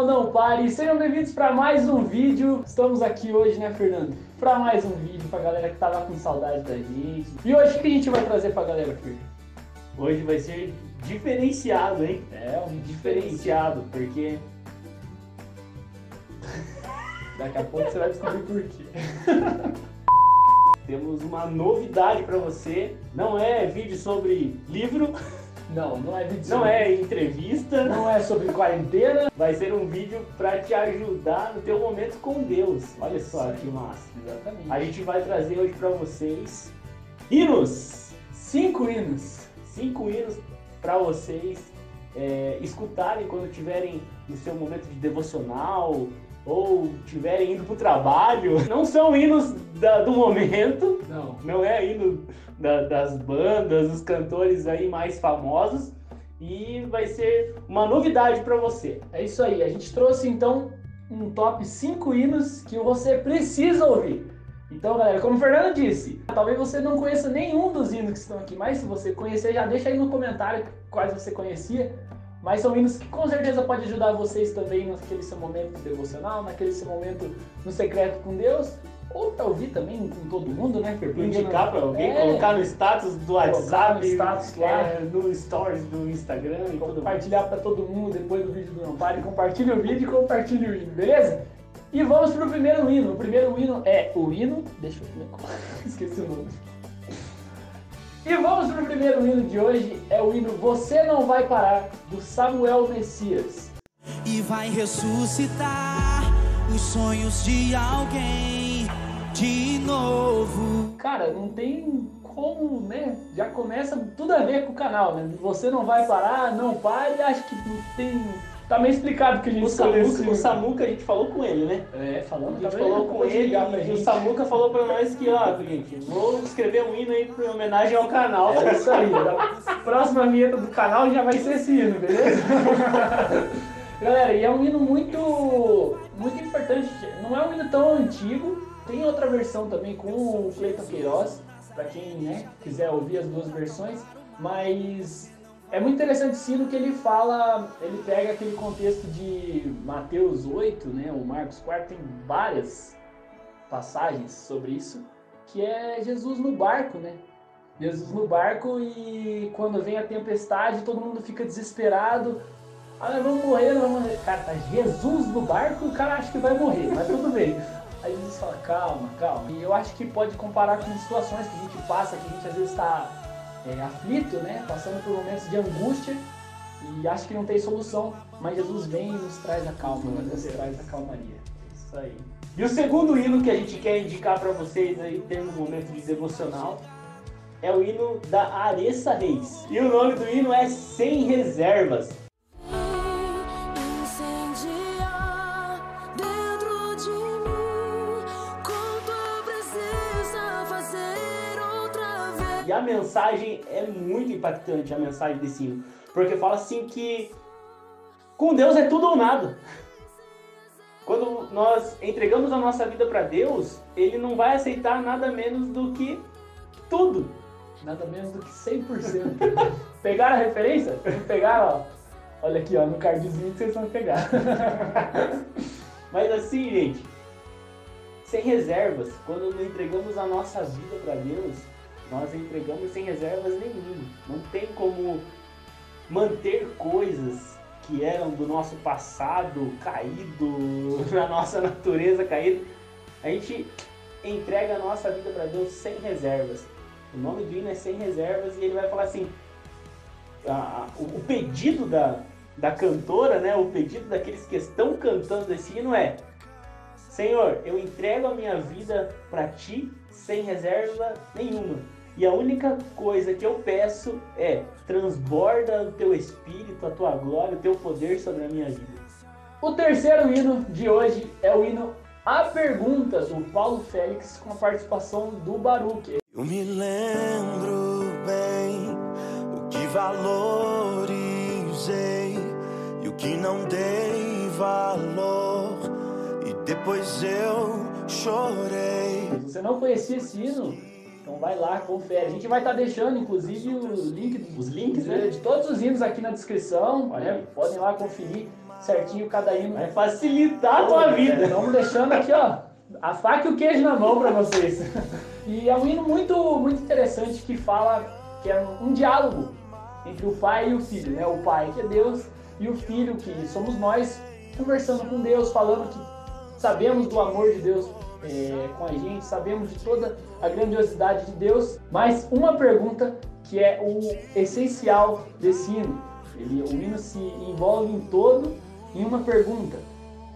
canal Não Pare, sejam bem-vindos para mais um vídeo. Estamos aqui hoje, né, Fernando? Para mais um vídeo pra galera que tava com saudade da gente. E hoje o que a gente vai trazer pra galera, Fernando? Hoje vai ser diferenciado, hein? É, um Diferenciado, porque Daqui a pouco você vai descobrir por quê. temos uma novidade pra você. Não é vídeo sobre livro, Não, não é vídeo não é entrevista, não é sobre quarentena. vai ser um vídeo pra te ajudar no teu momento com Deus. Olha só Isso que aí. massa. Exatamente. A gente vai trazer hoje pra vocês hinos, Cinco hinos. cinco hinos pra vocês é, escutarem quando tiverem no seu momento de devocional ou tiverem indo pro trabalho. Não são hinos da- do momento, Não. não é hino da- das bandas, dos cantores aí mais famosos. E vai ser uma novidade pra você. É isso aí. A gente trouxe então um top 5 hinos que você precisa ouvir. Então, galera, como o Fernando disse, talvez você não conheça nenhum dos hinos que estão aqui, mas se você conhecer, já deixa aí no comentário quais você conhecia. Mas são hinos que com certeza pode ajudar vocês também naquele seu momento devocional, naquele seu momento no secreto com Deus, ou pra ouvir também com todo mundo, né? Porque Indicar pra alguém, É. colocar no status do WhatsApp, no status lá. é, no stories do Instagram e tudo compartilhar para todo mundo depois do vídeo do Não Pare. Compartilhe o vídeo e compartilhe o hino, beleza? E vamos pro primeiro hino. O primeiro hino é o hino. Deixa eu ver. Esqueci o nome. E vamos pro primeiro hino de hoje. É o hino Você Não Vai Parar, do Samuel Messias. e vai ressuscitar os sonhos de alguém de novo. Cara, não tem como, né? Já começa tudo a ver com o canal, né? Você não vai parar, não pare. Acho que não tem. Tá meio explicado que a gente O escolheu Samuca, o. Samuca, a gente falou com ele, né? É, A falando gente também, falou com ele e o. Samuca falou pra nós que, ó, gente, vou escrever um hino aí em homenagem ao canal. É isso aí. A próxima vinheta do canal já vai ser esse hino, beleza? Galera, e é um hino muito, muito importante. Não é um hino tão antigo. Tem outra versão também com o Cleiton Queiroz, pra quem né, quiser ouvir as duas versões. Mas é muito interessante hino que ele fala, ele pega aquele contexto de Mateus 8, né, o Marcos 4, tem várias passagens sobre isso, que é Jesus no barco, né? Jesus no barco e quando vem a tempestade, todo mundo fica desesperado. Ah, nós vamos morrer, nós vamos morrer. Cara, tá Jesus no barco, o cara acha que vai morrer, mas tudo bem. Aí Jesus fala, calma, calma. E eu acho que pode comparar com situações que a gente passa, que a gente às vezes está é, aflito, né? Passando por momentos de angústia e acha que não tem solução. Mas Jesus vem e nos traz a calma, nos traz a calmaria. Isso aí. E o segundo hino que a gente quer indicar pra vocês aí, tendo um momento de devocional, é o hino da Aressa Reis. E o nome do hino é Sem Reservas. E a mensagem é muito impactante, a mensagem desse hino. Porque fala assim que com Deus é tudo ou nada. Quando nós entregamos a nossa vida para Deus, Ele não vai aceitar nada menos do que tudo. Nada menos do que 100%. Pegaram a referência? Pegaram, ó. Olha aqui, ó, no cardzinho que vocês vão pegar. Mas assim, gente, sem reservas, quando nós entregamos a nossa vida para Deus, nós entregamos sem reservas nenhuma. Não tem como manter coisas que eram do nosso passado caído, da nossa natureza caída. A gente entrega a nossa vida para Deus sem reservas. O nome do hino é sem reservas e ele vai falar assim: a- o pedido da, da cantora, né? O pedido daqueles que estão cantando esse hino é: Senhor, eu entrego a minha vida para ti sem reserva nenhuma. E a única coisa que eu peço é transborda o teu espírito, a tua glória, o teu poder sobre a minha vida. O terceiro hino de hoje é o hino A Pergunta, do Paulo Félix, com a participação do Baruque. Eu me lembro bem o que valorizei e o que não dei valor. E depois eu chorei. Se você não conhecia esse hino, então vai lá, confere. A gente vai estar deixando, inclusive, link, Os links, né, né? de todos os hinos aqui na descrição. Né? Podem lá conferir certinho cada hino. Vai facilitar a tua vida. Estamos deixando aqui, ó, a faca e o queijo na mão para vocês. E é um hino muito, muito interessante que fala que é um diálogo entre o pai e o filho, né? O pai que é Deus e o filho que somos nós conversando com Deus, falando que sabemos do amor de Deus é, com a gente, sabemos de toda a grandiosidade de Deus, mas uma pergunta que é o essencial desse hino. Ele, o hino se envolve em todo. Em uma pergunta,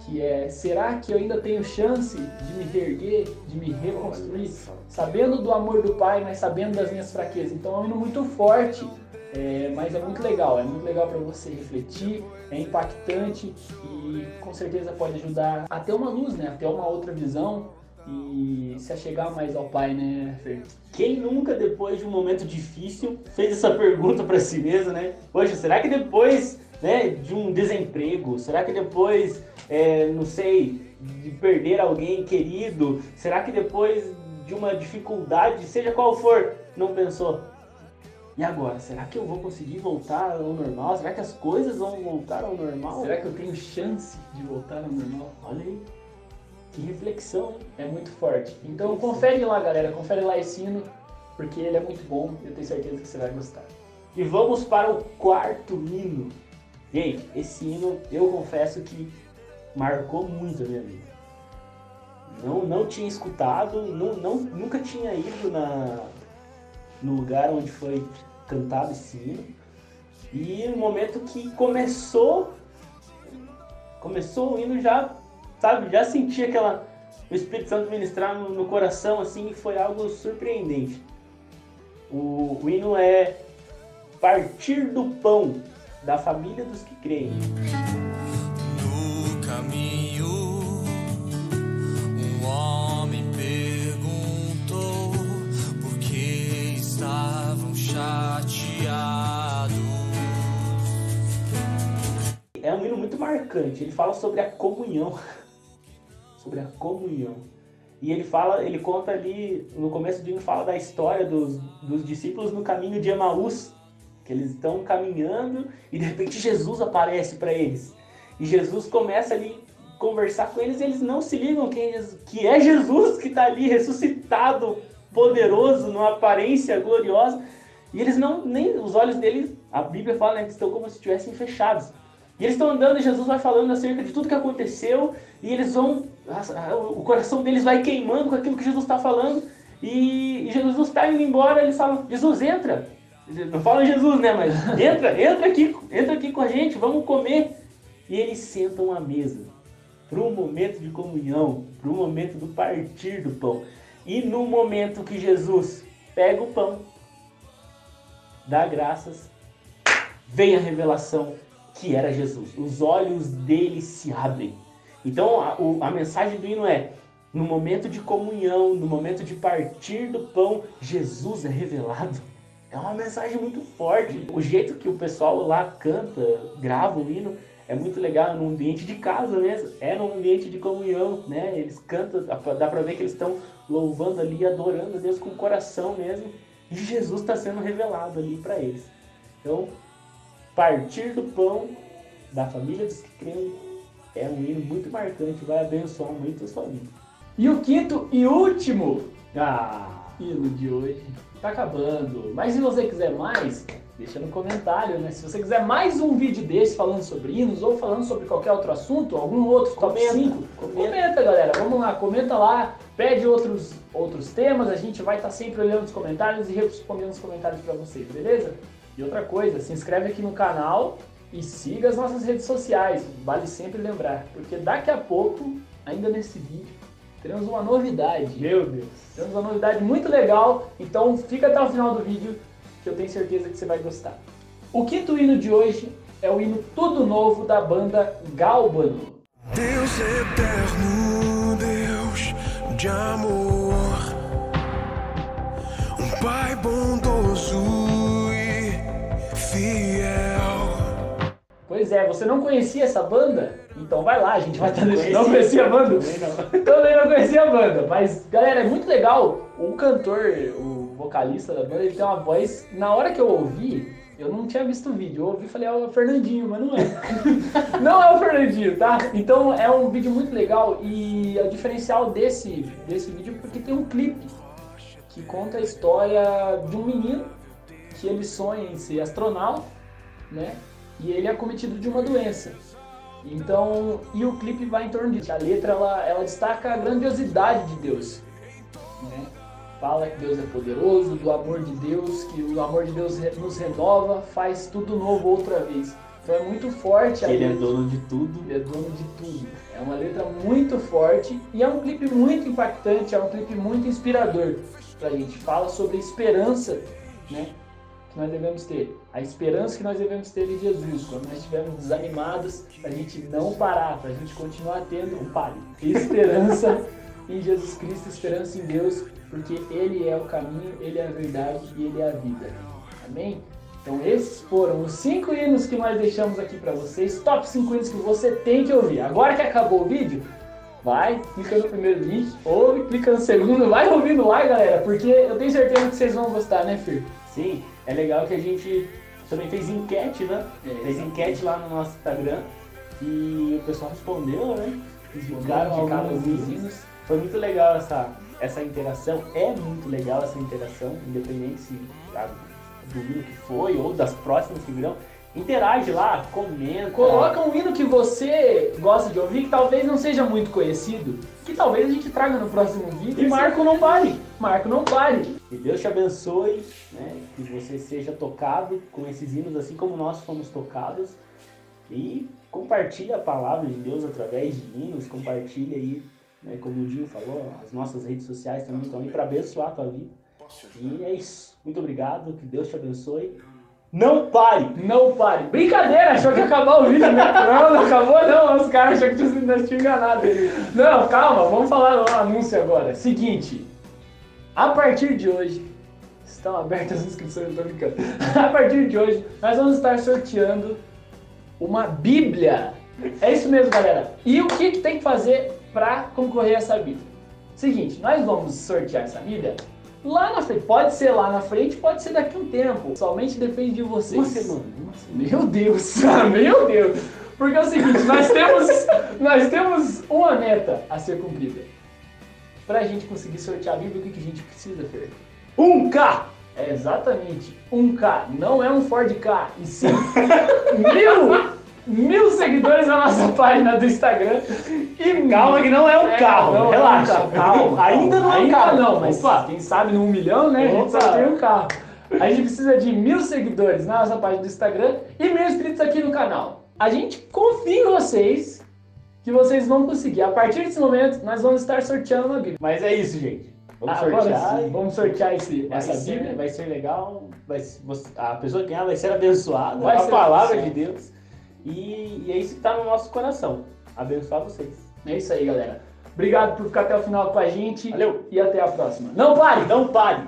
que é: será que eu ainda tenho chance de me reerguer, de me reconstruir, sabendo do amor do Pai, mas sabendo das minhas fraquezas? Então é um hino muito forte, é, mas é muito legal, é muito legal para você refletir, é impactante e com certeza pode ajudar a ter uma luz, né? A ter uma outra visão e se achegar mais ao Pai, né, Fer? Quem nunca, depois de um momento difícil, fez essa pergunta pra si mesmo, né? Poxa, será que depois né, de um desemprego, será que depois, é, não sei, de perder alguém querido, será que depois de uma dificuldade, seja qual for, não pensou? E agora, será que eu vou conseguir voltar ao normal? Será que as coisas vão voltar ao normal? Será que eu tenho chance de voltar ao normal? Olha aí, que reflexão, hein? É muito forte. Então confere lá, galera, confere lá esse hino, porque ele é muito bom, eu tenho certeza que você vai gostar. E vamos para o quarto hino. Gente, esse hino eu confesso que marcou muito a minha vida. Não, não tinha escutado, não, não, nunca tinha ido na, no lugar onde foi cantado esse hino. E no momento que começou, começou o hino já, sabe, já senti aquela o Espírito Santo ministrar no, no coração assim, foi algo surpreendente. O, o hino é Partir do Pão, da família dos que creem. Marcante. Ele fala sobre a comunhão. sobre a comunhão. E ele fala, ele conta ali, no começo do hino fala da história dos, dos discípulos no caminho de Emaús, que eles estão caminhando e de repente Jesus aparece para eles. E Jesus começa ali conversar com eles e eles não se ligam é, que é Jesus que está ali ressuscitado, poderoso, numa aparência gloriosa. E eles não, nem os olhos deles, a Bíblia fala né, que estão como se estivessem fechados. E eles estão andando e Jesus vai falando acerca de tudo que aconteceu e eles vão, o coração deles vai queimando com aquilo que Jesus está falando e, e Jesus está indo embora. Eles falam: Jesus entra. Não fala Jesus, né? Mas entra, entra aqui, entra aqui com a gente, vamos comer. E eles sentam à mesa para um momento de comunhão, para um momento do partir do pão. E no momento que Jesus pega o pão, dá graças, vem a revelação que era Jesus. Os olhos dele se abrem. Então a, o- a mensagem do hino é: no momento de comunhão, no momento de partir do pão, Jesus é revelado. É uma mensagem muito forte. O jeito que o pessoal lá canta, grava o hino, é muito legal, num ambiente de casa mesmo. É num ambiente de comunhão, né? Eles cantam, dá pra ver que eles estão louvando ali, adorando a Deus com o coração mesmo. E Jesus está sendo revelado ali para eles. Então, partir do pão da família dos que creem é um hino muito marcante, vai abençoar muito a sua vida. E o quinto e último Ah, hino de hoje tá acabando. Mas se você quiser mais, deixa no comentário, né? Se você quiser mais um vídeo desse falando sobre hinos ou falando sobre qualquer outro assunto, algum outro top Comenta, 5, comenta. comenta, galera. Vamos lá, comenta lá, pede outros, outros temas, a gente vai estar sempre olhando os comentários e respondendo os comentários para vocês, beleza? E outra coisa, se inscreve aqui no canal e siga as nossas redes sociais, vale sempre lembrar, porque daqui a pouco, ainda nesse vídeo, teremos uma novidade. meu Deus. Temos uma novidade muito legal, então fica até o final do vídeo que eu tenho certeza que você vai gostar. O quinto hino de hoje é o hino Tudo Novo da banda Galbano. Deus eterno, Deus de amor, um Pai bondoso Pois é, você não conhecia essa banda? Então vai lá, a gente vai estar deixando. Não Conhecia. conhecia a banda? Também não. Também não conhecia a banda, mas galera, é muito legal. O cantor, o vocalista da banda, ele tem uma voz. Na hora que eu ouvi, eu não tinha visto o vídeo. Eu ouvi e falei, é o Fernandinho, mas não é. não é o Fernandinho, tá? Então é um vídeo muito legal e o diferencial desse, desse vídeo é porque tem um clipe que conta a história de um menino que ele sonha em ser astronauta, né? E ele é cometido de uma doença. Então, e o clipe vai em torno disso. A letra ela, ela destaca a grandiosidade de Deus. Né? Fala que Deus é poderoso, do amor de Deus, que o amor de Deus nos renova, faz tudo novo outra vez. Então é muito forte ele é letra. dono de tudo. Ele é dono de tudo. É uma letra muito forte e é um clipe muito impactante, é um clipe muito inspirador pra gente. Fala sobre esperança, né? Que nós devemos ter. A esperança que nós devemos ter em Jesus. Quando nós estivermos desanimados, pra gente não parar, pra gente continuar tendo um pare. Esperança em Jesus Cristo, esperança em Deus, porque Ele é o caminho, Ele é a verdade e Ele é a vida. Amém? Então esses foram os cinco hinos que nós deixamos aqui pra vocês, top 5 hinos que você tem que ouvir. Agora que acabou o vídeo, vai, clica no primeiro link, ouve, clica no segundo, vai ouvindo lá, galera, porque eu tenho certeza que vocês vão gostar, né, Fir? Sim, é legal que a gente também fez enquete, né? É, fez enquete lá no nosso Instagram e o pessoal respondeu, né? Indicaram alguns os hinos. hinos. Foi muito legal essa, essa interação, é muito legal essa interação, independente se a- do hino que foi ou das próximas que virão. Interage lá, comenta. Coloca um hino que você gosta de ouvir, que talvez não seja muito conhecido, que talvez a gente traga no próximo vídeo. E Marco não pare. Marco não pare. Que Deus te abençoe, né? que você seja tocado com esses hinos, assim como nós fomos tocados. E compartilha a palavra de Deus através de hinos, compartilha aí, né? como o Dinho falou, as nossas redes sociais também estão aí para abençoar a tua vida. E é isso. Muito obrigado, que Deus te abençoe. Não pare! Não pare. Brincadeira, achou que ia acabar o vídeo, né? Não, não acabou não. Os caras acharam que tinha- nós tínhamos enganado. Não, calma, vamos falar do anúncio agora. Seguinte, a partir de hoje, estão abertas as inscrições, não tô brincando. A partir de hoje, nós vamos estar sorteando uma Bíblia. É isso mesmo, galera. E o que, que tem que fazer para concorrer a essa Bíblia? Seguinte, nós vamos sortear essa Bíblia lá na frente. Pode ser lá na frente, pode ser daqui a um tempo. Somente depende de vocês. Uma semana, uma semana. Meu Deus, meu Deus. Porque é o seguinte, nós temos, nós temos uma meta a ser cumprida. Pra gente conseguir sortear a Bíblia, o que, que a gente precisa, Fer? Um K! É exatamente um K. Não é um Ford K, e sim mil, mil seguidores na nossa página do Instagram. E Calma que não é um É, carro, não, relaxa, não é um carro. calma. Ainda não é um Ainda carro. não, mas Opa. quem sabe no um milhão, né? A gente Opa. só tem um carro. A gente precisa de mil seguidores na nossa página do Instagram e mil inscritos aqui no canal. A gente confia em vocês que vocês vão conseguir. A partir desse momento, nós vamos estar sorteando uma Bíblia. Mas é isso, gente. Vamos Agora sortear. sim, vamos sortear esse, essa ser, Bíblia. vai ser legal, vai a pessoa que ganhar vai ser abençoada Vai com a ser palavra de. Deus. E, e é isso que está no nosso coração. Abençoar vocês. É isso aí, galera. Obrigado por ficar até o final com a gente. Valeu. E até a próxima. Não pare! Não pare!